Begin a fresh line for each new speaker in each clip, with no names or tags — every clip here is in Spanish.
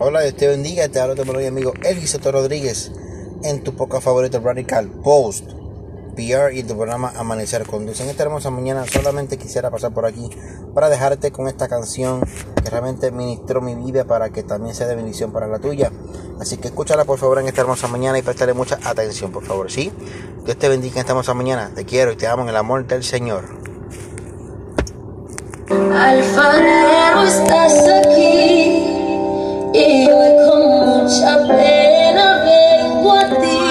Hola, Dios te bendiga. Te hablo de mi amigo Elvisoto Rodríguez en tu poca favorito Radical Post PR y tu programa Amanecer con Dios. En esta hermosa mañana solamente quisiera pasar por aquí para dejarte con esta canción que realmente ministró mi vida para que también sea de bendición para la tuya. Así que escúchala por favor en esta hermosa mañana y prestarle mucha atención, por favor, ¿sí? Dios te bendiga en esta hermosa mañana. Te quiero y te amo en el amor del Señor.
Alfarero, estás aquí y hoy con mucha pena vengo a ti.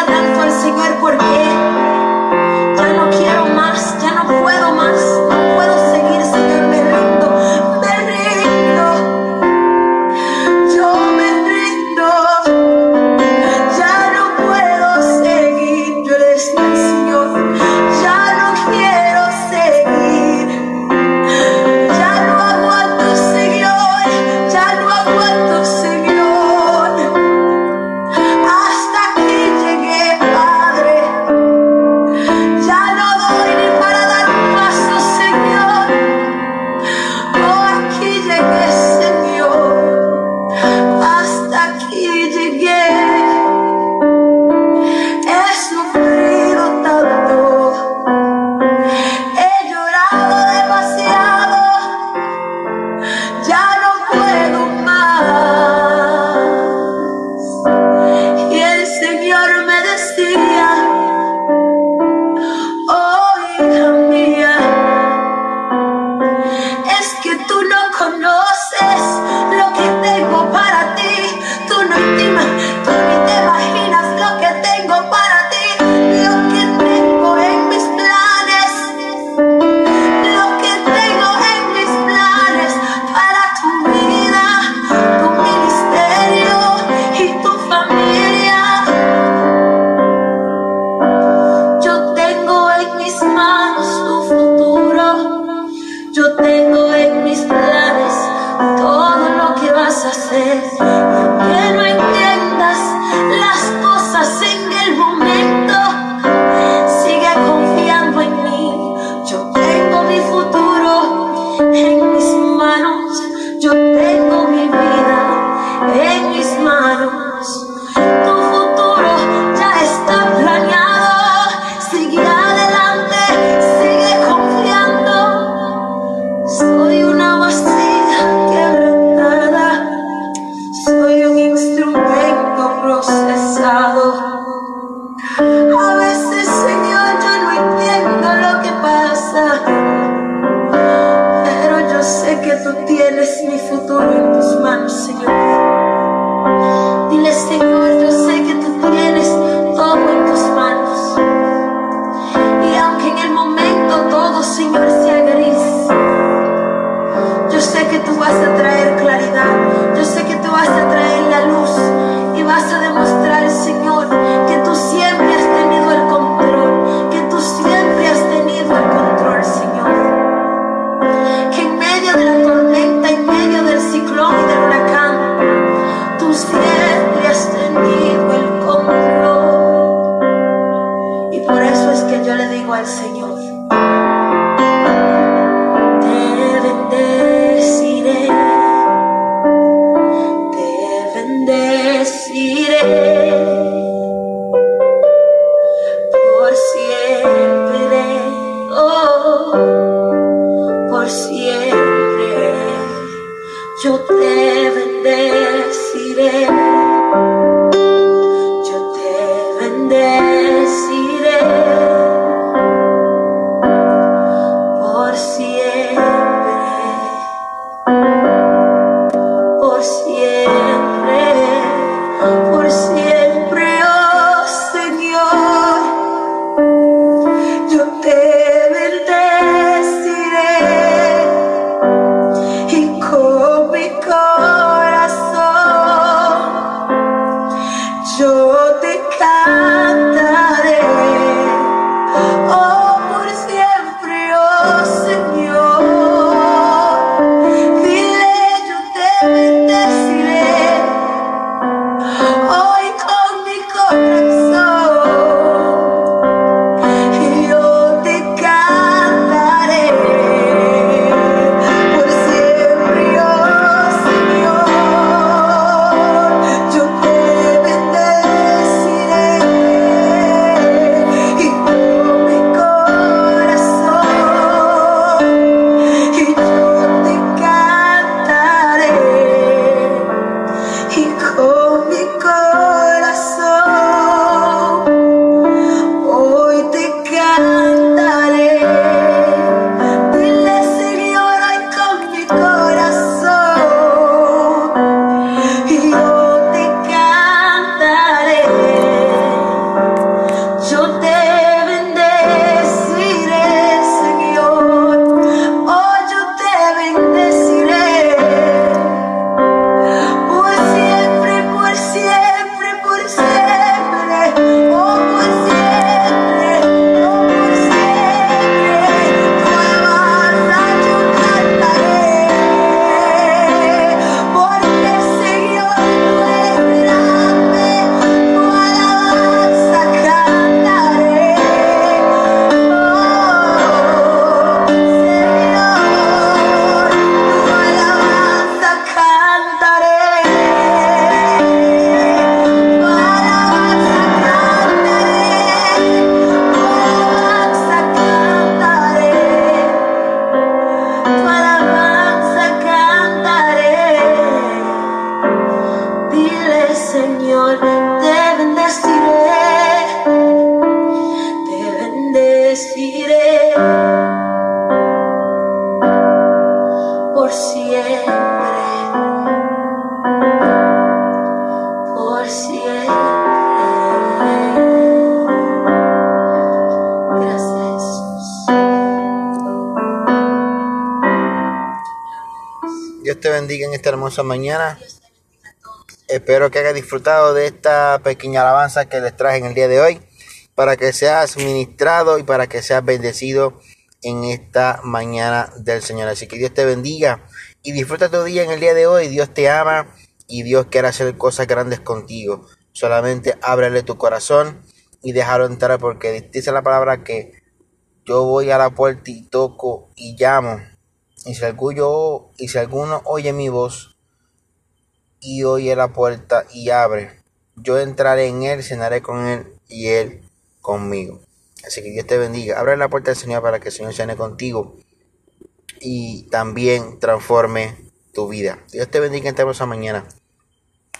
a dar fuerza y cuerpo porque A veces, Señor, yo no entiendo lo que pasa, pero yo sé que tú tienes mi futuro. yo por siempre, por siempre. Gracias, Jesús.
Dios te bendiga en esta hermosa mañana. Espero que hayas disfrutado de esta pequeña alabanza que les traje en el día de hoy, para que seas ministrado y para que seas bendecido en esta mañana del Señor. Así que Dios te bendiga y disfruta tu día en el día de hoy. Dios te ama y Dios quiere hacer cosas grandes contigo. Solamente ábrele tu corazón y déjalo entrar porque dice la palabra que yo voy a la puerta y toco y llamo. Y si alguno, y si alguno oye mi voz y oye la puerta y abre, yo entraré en él, cenaré con él y él conmigo. Así que Dios te bendiga. Abre la puerta del Señor para que el Señor cene contigo y también transforme tu vida. Dios te bendiga en esta mañana.